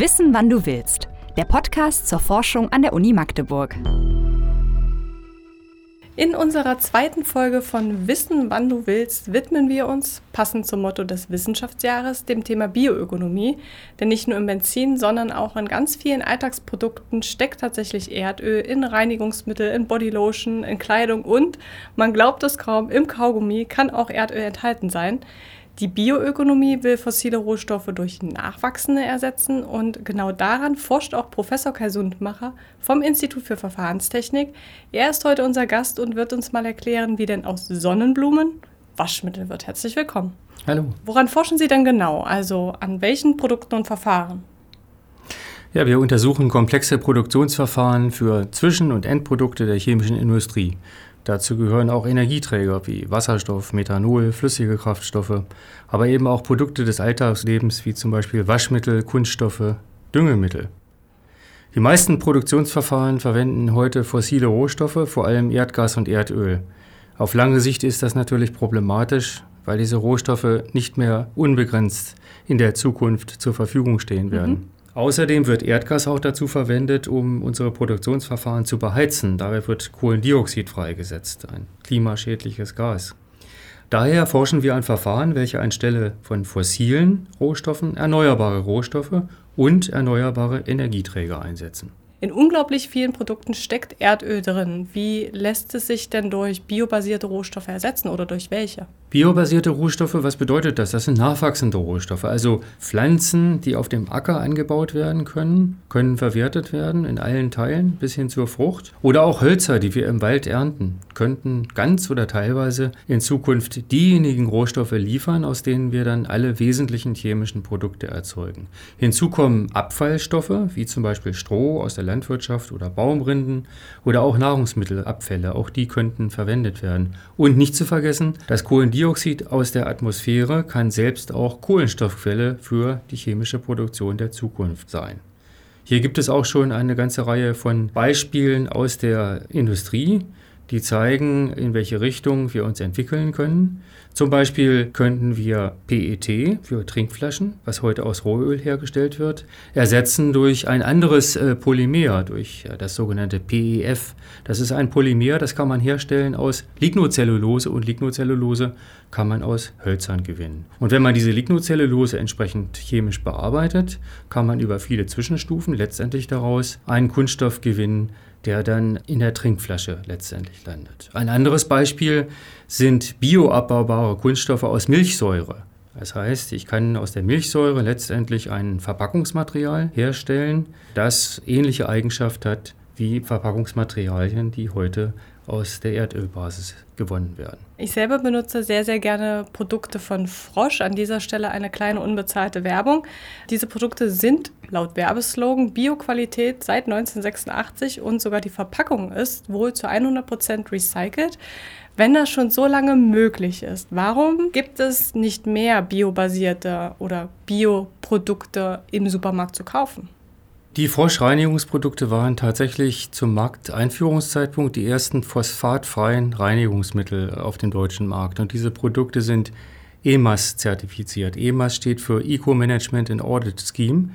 Wissen, wann du willst. Der Podcast zur Forschung an der Uni Magdeburg. In unserer zweiten Folge von Wissen, wann du willst, widmen wir uns, passend zum Motto des Wissenschaftsjahres, dem Thema Bioökonomie. Denn nicht nur im Benzin, sondern auch in ganz vielen Alltagsprodukten steckt tatsächlich Erdöl in Reinigungsmittel, in Bodylotion, in Kleidung und, man glaubt es kaum, im Kaugummi kann auch Erdöl enthalten sein. Die Bioökonomie will fossile Rohstoffe durch nachwachsende ersetzen und genau daran forscht auch Professor Kai Sundmacher vom Institut für Verfahrenstechnik. Er ist heute unser Gast und wird uns mal erklären, wie denn aus Sonnenblumen Waschmittel wird. Herzlich willkommen. Hallo. Woran forschen Sie denn genau? Also an welchen Produkten und Verfahren? Ja, wir untersuchen komplexe Produktionsverfahren für Zwischen- und Endprodukte der chemischen Industrie. Dazu gehören auch Energieträger wie Wasserstoff, Methanol, flüssige Kraftstoffe, aber eben auch Produkte des Alltagslebens wie zum Beispiel Waschmittel, Kunststoffe, Düngemittel. Die meisten Produktionsverfahren verwenden heute fossile Rohstoffe, vor allem Erdgas und Erdöl. Auf lange Sicht ist das natürlich problematisch, weil diese Rohstoffe nicht mehr unbegrenzt in der Zukunft zur Verfügung stehen werden. Mhm. Außerdem wird Erdgas auch dazu verwendet, um unsere Produktionsverfahren zu beheizen. Dabei wird Kohlendioxid freigesetzt, ein klimaschädliches Gas. Daher forschen wir an Verfahren, welche anstelle von fossilen Rohstoffen erneuerbare Rohstoffe und erneuerbare Energieträger einsetzen. In unglaublich vielen Produkten steckt Erdöl drin. Wie lässt es sich denn durch biobasierte Rohstoffe ersetzen oder durch welche? Biobasierte Rohstoffe, was bedeutet das? Das sind nachwachsende Rohstoffe. Also Pflanzen, die auf dem Acker angebaut werden können, können verwertet werden in allen Teilen bis hin zur Frucht. Oder auch Hölzer, die wir im Wald ernten, könnten ganz oder teilweise in Zukunft diejenigen Rohstoffe liefern, aus denen wir dann alle wesentlichen chemischen Produkte erzeugen. Hinzu kommen Abfallstoffe, wie zum Beispiel Stroh aus der Landwirtschaft oder Baumrinden oder auch Nahrungsmittelabfälle. Auch die könnten verwendet werden. Und nicht zu vergessen, das Kohlendioxid Kohlendioxid aus der Atmosphäre kann selbst auch Kohlenstoffquelle für die chemische Produktion der Zukunft sein. Hier gibt es auch schon eine ganze Reihe von Beispielen aus der Industrie, die zeigen, in welche Richtung wir uns entwickeln können. Zum Beispiel könnten wir PET für Trinkflaschen, was heute aus Rohöl hergestellt wird, ersetzen durch ein anderes äh, Polymer, durch das sogenannte PEF. Das ist ein Polymer, das kann man herstellen aus Lignocellulose und Lignocellulose kann man aus Hölzern gewinnen. Und wenn man diese Lignocellulose entsprechend chemisch bearbeitet, kann man über viele Zwischenstufen letztendlich daraus einen Kunststoff gewinnen, der dann in der Trinkflasche letztendlich landet. Ein anderes Beispiel sind bioabbaubare Kunststoffe aus Milchsäure. Das heißt, ich kann aus der Milchsäure letztendlich ein Verpackungsmaterial herstellen, das ähnliche Eigenschaft hat wie Verpackungsmaterialien, die heute aus der Erdölbasis gewonnen werden. Ich selber benutze sehr, sehr gerne Produkte von Frosch. An dieser Stelle eine kleine unbezahlte Werbung. Diese Produkte sind laut Werbeslogan Bioqualität seit 1986 und sogar die Verpackung ist wohl zu 100 Prozent recycelt. Wenn das schon so lange möglich ist, warum gibt es nicht mehr biobasierte oder Bioprodukte im Supermarkt zu kaufen? Die Froschreinigungsprodukte waren tatsächlich zum Markteinführungszeitpunkt die ersten phosphatfreien Reinigungsmittel auf dem deutschen Markt. Und diese Produkte sind EMAS zertifiziert. EMAS steht für Eco Management and Audit Scheme,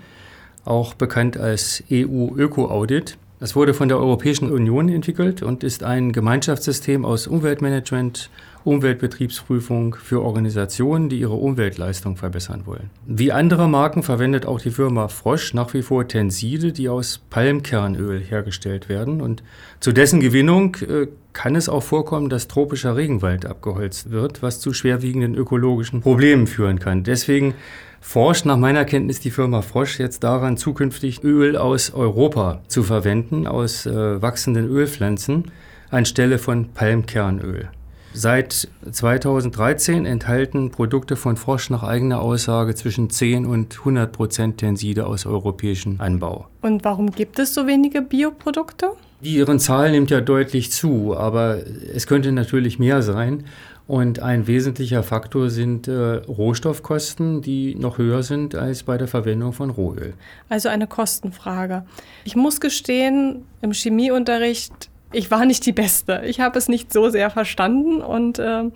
auch bekannt als EU Öko Audit. Es wurde von der Europäischen Union entwickelt und ist ein Gemeinschaftssystem aus Umweltmanagement, Umweltbetriebsprüfung für Organisationen, die ihre Umweltleistung verbessern wollen. Wie andere Marken verwendet auch die Firma Frosch nach wie vor Tenside, die aus Palmkernöl hergestellt werden. Und zu dessen Gewinnung äh, kann es auch vorkommen, dass tropischer Regenwald abgeholzt wird, was zu schwerwiegenden ökologischen Problemen führen kann. Deswegen forscht nach meiner Kenntnis die Firma Frosch jetzt daran, zukünftig Öl aus Europa zu verwenden, aus äh, wachsenden Ölpflanzen, anstelle von Palmkernöl. Seit 2013 enthalten Produkte von Frosch nach eigener Aussage zwischen 10 und 100 Prozent Tenside aus europäischem Anbau. Und warum gibt es so wenige Bioprodukte? Ihren Zahl nimmt ja deutlich zu, aber es könnte natürlich mehr sein. Und ein wesentlicher Faktor sind äh, Rohstoffkosten, die noch höher sind als bei der Verwendung von Rohöl. Also eine Kostenfrage. Ich muss gestehen, im Chemieunterricht, ich war nicht die Beste. Ich habe es nicht so sehr verstanden und äh,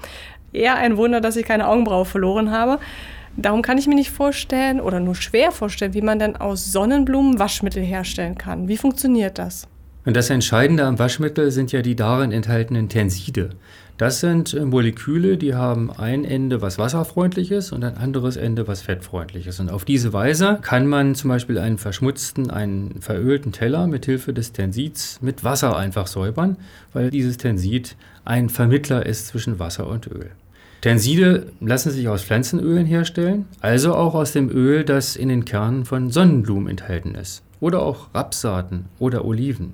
Eher ein Wunder, dass ich keine Augenbraue verloren habe. Darum kann ich mir nicht vorstellen oder nur schwer vorstellen, wie man denn aus Sonnenblumen Waschmittel herstellen kann. Wie funktioniert das? Und das Entscheidende am Waschmittel sind ja die darin enthaltenen Tenside. Das sind äh, Moleküle, die haben ein Ende, was wasserfreundlich ist und ein anderes Ende, was fettfreundlich ist. Und auf diese Weise kann man zum Beispiel einen verschmutzten, einen verölten Teller mit Hilfe des Tensids mit Wasser einfach säubern, weil dieses Tensid ein Vermittler ist zwischen Wasser und Öl. Tenside lassen sich aus Pflanzenölen herstellen, also auch aus dem Öl, das in den Kernen von Sonnenblumen enthalten ist. Oder auch Rapssaaten oder Oliven.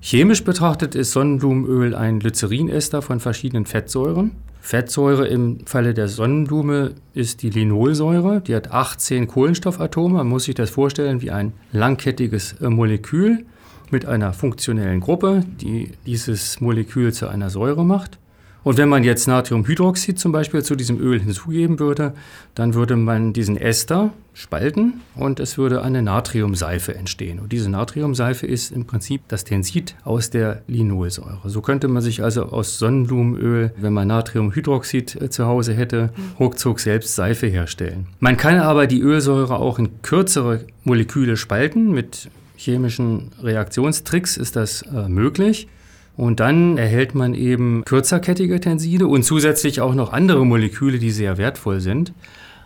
Chemisch betrachtet ist Sonnenblumenöl ein Glycerinester von verschiedenen Fettsäuren. Fettsäure im Falle der Sonnenblume ist die Linolsäure. Die hat 18 Kohlenstoffatome. Man muss sich das vorstellen wie ein langkettiges äh, Molekül mit einer funktionellen Gruppe, die dieses Molekül zu einer Säure macht. Und wenn man jetzt Natriumhydroxid zum Beispiel zu diesem Öl hinzugeben würde, dann würde man diesen Ester spalten und es würde eine Natriumseife entstehen. Und diese Natriumseife ist im Prinzip das Tensid aus der Linolsäure. So könnte man sich also aus Sonnenblumenöl, wenn man Natriumhydroxid äh, zu Hause hätte, ruckzuck selbst Seife herstellen. Man kann aber die Ölsäure auch in kürzere Moleküle spalten. Mit chemischen Reaktionstricks ist das äh, möglich. Und dann erhält man eben kürzerkettige Tenside und zusätzlich auch noch andere Moleküle, die sehr wertvoll sind.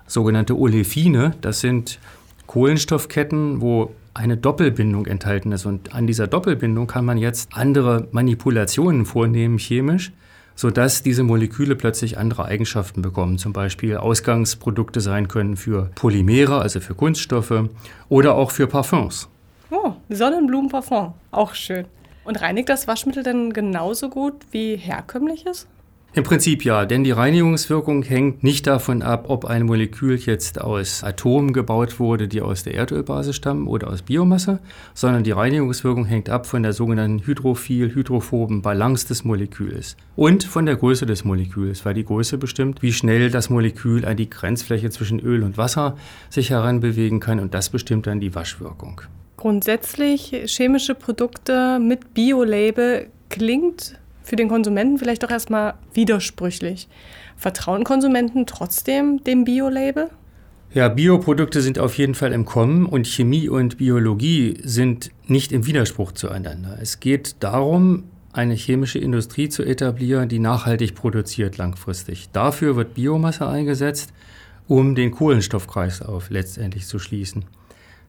Sogenannte Olefine, das sind Kohlenstoffketten, wo eine Doppelbindung enthalten ist. Und an dieser Doppelbindung kann man jetzt andere Manipulationen vornehmen chemisch, sodass diese Moleküle plötzlich andere Eigenschaften bekommen. Zum Beispiel Ausgangsprodukte sein können für Polymere, also für Kunststoffe, oder auch für Parfums. Oh, Sonnenblumenparfum, auch schön. Und reinigt das Waschmittel denn genauso gut wie herkömmliches? Im Prinzip ja, denn die Reinigungswirkung hängt nicht davon ab, ob ein Molekül jetzt aus Atomen gebaut wurde, die aus der Erdölbasis stammen oder aus Biomasse, sondern die Reinigungswirkung hängt ab von der sogenannten hydrophil-hydrophoben Balance des Moleküls und von der Größe des Moleküls, weil die Größe bestimmt, wie schnell das Molekül an die Grenzfläche zwischen Öl und Wasser sich heranbewegen kann und das bestimmt dann die Waschwirkung. Grundsätzlich chemische Produkte mit Bio-Label klingt für den Konsumenten vielleicht doch erstmal widersprüchlich. Vertrauen Konsumenten trotzdem dem Bio-Label? Ja, Bioprodukte sind auf jeden Fall im Kommen und Chemie und Biologie sind nicht im Widerspruch zueinander. Es geht darum, eine chemische Industrie zu etablieren, die nachhaltig produziert langfristig. Dafür wird Biomasse eingesetzt, um den Kohlenstoffkreislauf letztendlich zu schließen.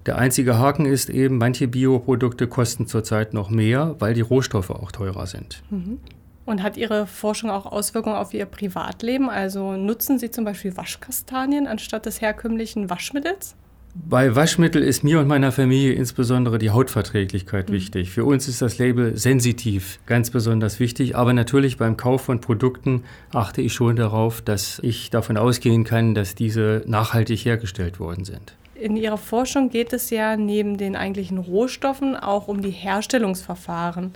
Der einzige Haken ist eben, manche Bioprodukte kosten zurzeit noch mehr, weil die Rohstoffe auch teurer sind. Mhm. Und hat Ihre Forschung auch Auswirkungen auf Ihr Privatleben? Also nutzen Sie zum Beispiel Waschkastanien anstatt des herkömmlichen Waschmittels? Bei Waschmittel ist mir und meiner Familie insbesondere die Hautverträglichkeit mhm. wichtig. Für uns ist das Label sensitiv ganz besonders wichtig, aber natürlich beim Kauf von Produkten achte ich schon darauf, dass ich davon ausgehen kann, dass diese nachhaltig hergestellt worden sind. In Ihrer Forschung geht es ja neben den eigentlichen Rohstoffen auch um die Herstellungsverfahren.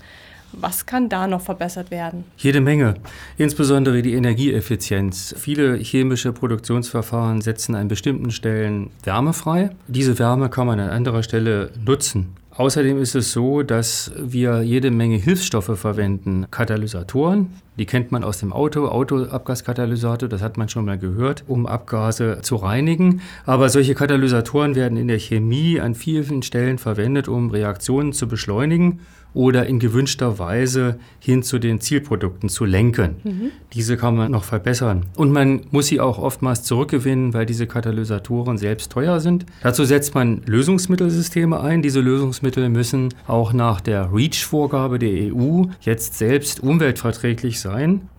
Was kann da noch verbessert werden? Jede Menge, insbesondere die Energieeffizienz. Viele chemische Produktionsverfahren setzen an bestimmten Stellen Wärme frei. Diese Wärme kann man an anderer Stelle nutzen. Außerdem ist es so, dass wir jede Menge Hilfsstoffe verwenden. Katalysatoren, die kennt man aus dem Auto, Autoabgaskatalysator, das hat man schon mal gehört, um Abgase zu reinigen. Aber solche Katalysatoren werden in der Chemie an vielen Stellen verwendet, um Reaktionen zu beschleunigen oder in gewünschter Weise hin zu den Zielprodukten zu lenken. Mhm. Diese kann man noch verbessern. Und man muss sie auch oftmals zurückgewinnen, weil diese Katalysatoren selbst teuer sind. Dazu setzt man Lösungsmittelsysteme ein. Diese Lösungsmittel müssen auch nach der REACH-Vorgabe der EU jetzt selbst umweltverträglich sein.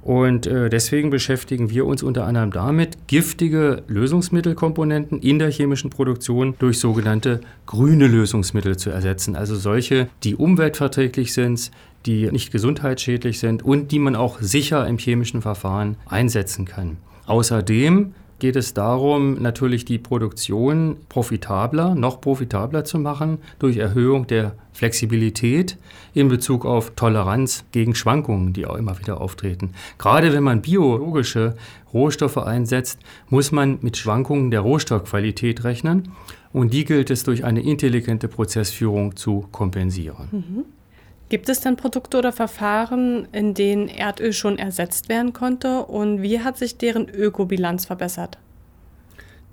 Und äh, deswegen beschäftigen wir uns unter anderem damit, giftige Lösungsmittelkomponenten in der chemischen Produktion durch sogenannte grüne Lösungsmittel zu ersetzen. Also solche, die umweltverträglich sind, die nicht gesundheitsschädlich sind und die man auch sicher im chemischen Verfahren einsetzen kann. Außerdem geht es darum, natürlich die Produktion profitabler, noch profitabler zu machen durch Erhöhung der Flexibilität in Bezug auf Toleranz gegen Schwankungen, die auch immer wieder auftreten. Gerade wenn man biologische Rohstoffe einsetzt, muss man mit Schwankungen der Rohstoffqualität rechnen und die gilt es durch eine intelligente Prozessführung zu kompensieren. Mhm. Gibt es denn Produkte oder Verfahren, in denen Erdöl schon ersetzt werden konnte und wie hat sich deren Ökobilanz verbessert?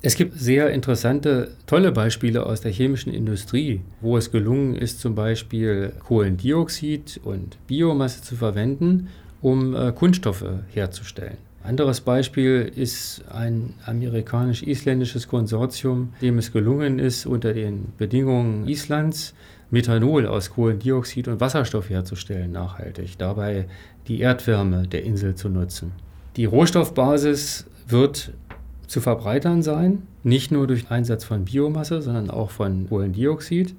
Es gibt sehr interessante, tolle Beispiele aus der chemischen Industrie, wo es gelungen ist, zum Beispiel Kohlendioxid und Biomasse zu verwenden, um äh, Kunststoffe herzustellen. Anderes Beispiel ist ein amerikanisch-isländisches Konsortium, dem es gelungen ist, unter den Bedingungen Islands Methanol aus Kohlendioxid und Wasserstoff herzustellen, nachhaltig, dabei die Erdwärme der Insel zu nutzen. Die Rohstoffbasis wird zu verbreitern sein, nicht nur durch Einsatz von Biomasse, sondern auch von Kohlendioxid.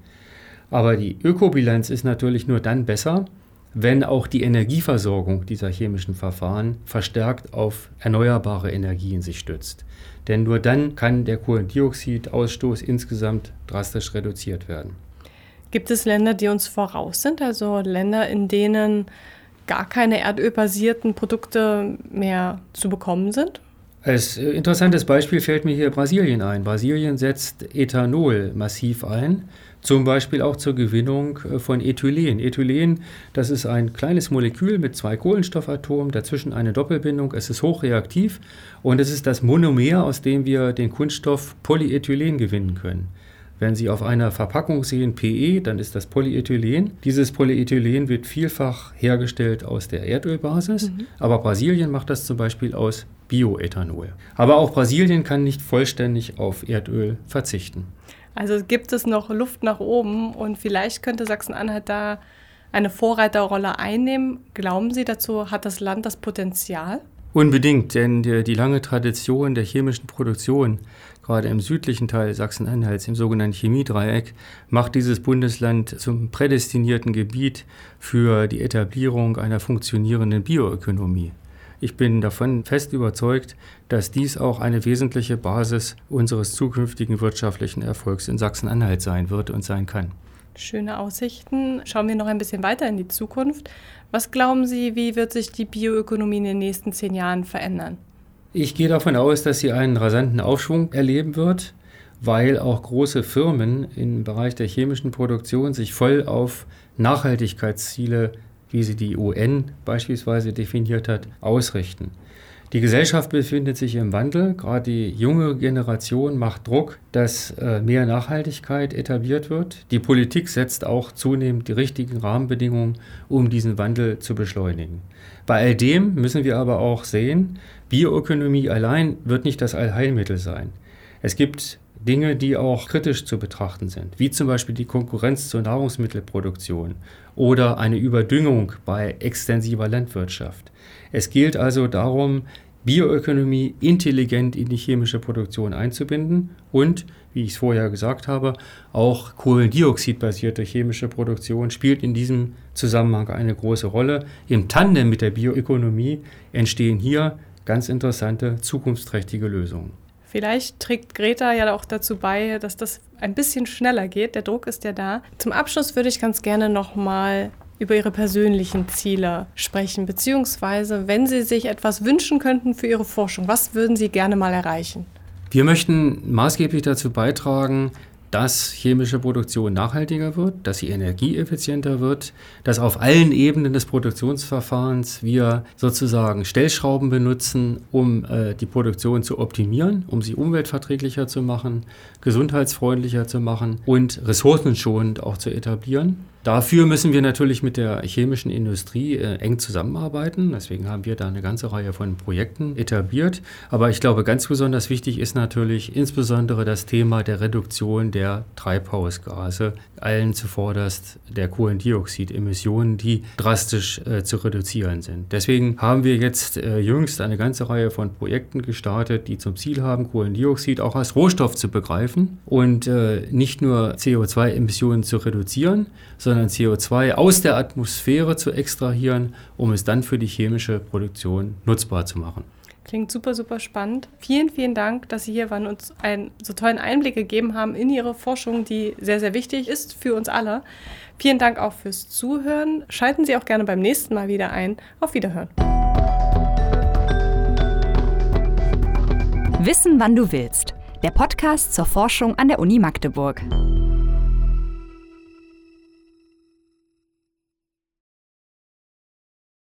Aber die Ökobilanz ist natürlich nur dann besser, wenn auch die Energieversorgung dieser chemischen Verfahren verstärkt auf erneuerbare Energien sich stützt. Denn nur dann kann der Kohlendioxidausstoß insgesamt drastisch reduziert werden. Gibt es Länder, die uns voraus sind, also Länder, in denen gar keine erdölbasierten Produkte mehr zu bekommen sind? Als interessantes Beispiel fällt mir hier Brasilien ein. Brasilien setzt Ethanol massiv ein zum Beispiel auch zur Gewinnung äh, von Ethylen. Ethylen, das ist ein kleines Molekül mit zwei Kohlenstoffatomen, dazwischen eine Doppelbindung. Es ist hochreaktiv und es ist das Monomer, aus dem wir den Kunststoff Polyethylen gewinnen können. Wenn Sie auf einer Verpackung sehen PE, dann ist das Polyethylen. Dieses Polyethylen wird vielfach hergestellt aus der Erdölbasis, mhm. aber Brasilien macht das zum Beispiel aus Bioethanol. Aber auch Brasilien kann nicht vollständig auf Erdöl verzichten. Also gibt es noch Luft nach oben und vielleicht könnte Sachsen-Anhalt da eine Vorreiterrolle einnehmen. Glauben Sie dazu, hat das Land das Potenzial? Unbedingt, denn die, die lange Tradition der chemischen Produktion, gerade im südlichen Teil Sachsen-Anhalts, im sogenannten Chemiedreieck, macht dieses Bundesland zum prädestinierten Gebiet für die Etablierung einer funktionierenden Bioökonomie. Ich bin davon fest überzeugt, dass dies auch eine wesentliche Basis unseres zukünftigen wirtschaftlichen Erfolgs in Sachsen-Anhalt sein wird und sein kann. Schöne Aussichten. Schauen wir noch ein bisschen weiter in die Zukunft. Was glauben Sie, wie wird sich die Bioökonomie in den nächsten zehn Jahren verändern? Ich gehe davon aus, dass sie einen rasanten Aufschwung erleben wird, weil auch große Firmen im Bereich der chemischen Produktion sich voll auf Nachhaltigkeitsziele wie sie die UN beispielsweise definiert hat, ausrichten. Die Gesellschaft befindet sich im Wandel. Gerade die junge Generation macht Druck, dass äh, mehr Nachhaltigkeit etabliert wird. Die Politik setzt auch zunehmend die richtigen Rahmenbedingungen, um diesen Wandel zu beschleunigen. Bei all dem müssen wir aber auch sehen, Bioökonomie allein wird nicht das Allheilmittel sein. Es gibt Dinge, die auch kritisch zu betrachten sind, wie zum Beispiel die Konkurrenz zur Nahrungsmittelproduktion oder eine Überdüngung bei extensiver Landwirtschaft. Es gilt also darum, Bioökonomie intelligent in die chemische Produktion einzubinden und, wie ich es vorher gesagt habe, auch Kohlendioxidbasierte chemische Produktion spielt in diesem Zusammenhang eine große Rolle. Im Tandem mit der Bioökonomie entstehen hier ganz interessante, zukunftsträchtige Lösungen. Vielleicht trägt Greta ja auch dazu bei, dass das ein bisschen schneller geht. Der Druck ist ja da. Zum Abschluss würde ich ganz gerne nochmal über Ihre persönlichen Ziele sprechen, beziehungsweise wenn Sie sich etwas wünschen könnten für Ihre Forschung, was würden Sie gerne mal erreichen? Wir möchten maßgeblich dazu beitragen, dass chemische Produktion nachhaltiger wird, dass sie energieeffizienter wird, dass auf allen Ebenen des Produktionsverfahrens wir sozusagen Stellschrauben benutzen, um äh, die Produktion zu optimieren, um sie umweltverträglicher zu machen, gesundheitsfreundlicher zu machen und ressourcenschonend auch zu etablieren. Dafür müssen wir natürlich mit der chemischen Industrie äh, eng zusammenarbeiten. Deswegen haben wir da eine ganze Reihe von Projekten etabliert. Aber ich glaube, ganz besonders wichtig ist natürlich insbesondere das Thema der Reduktion der Treibhausgase, allen zuvorderst der Kohlendioxidemissionen, die drastisch äh, zu reduzieren sind. Deswegen haben wir jetzt äh, jüngst eine ganze Reihe von Projekten gestartet, die zum Ziel haben, Kohlendioxid auch als Rohstoff zu begreifen und äh, nicht nur CO2-Emissionen zu reduzieren, sondern sondern CO2 aus der Atmosphäre zu extrahieren, um es dann für die chemische Produktion nutzbar zu machen. Klingt super, super spannend. Vielen, vielen Dank, dass Sie hier waren und uns einen so tollen Einblick gegeben haben in Ihre Forschung, die sehr, sehr wichtig ist für uns alle. Vielen Dank auch fürs Zuhören. Schalten Sie auch gerne beim nächsten Mal wieder ein. Auf Wiederhören. Wissen, wann du willst. Der Podcast zur Forschung an der Uni Magdeburg.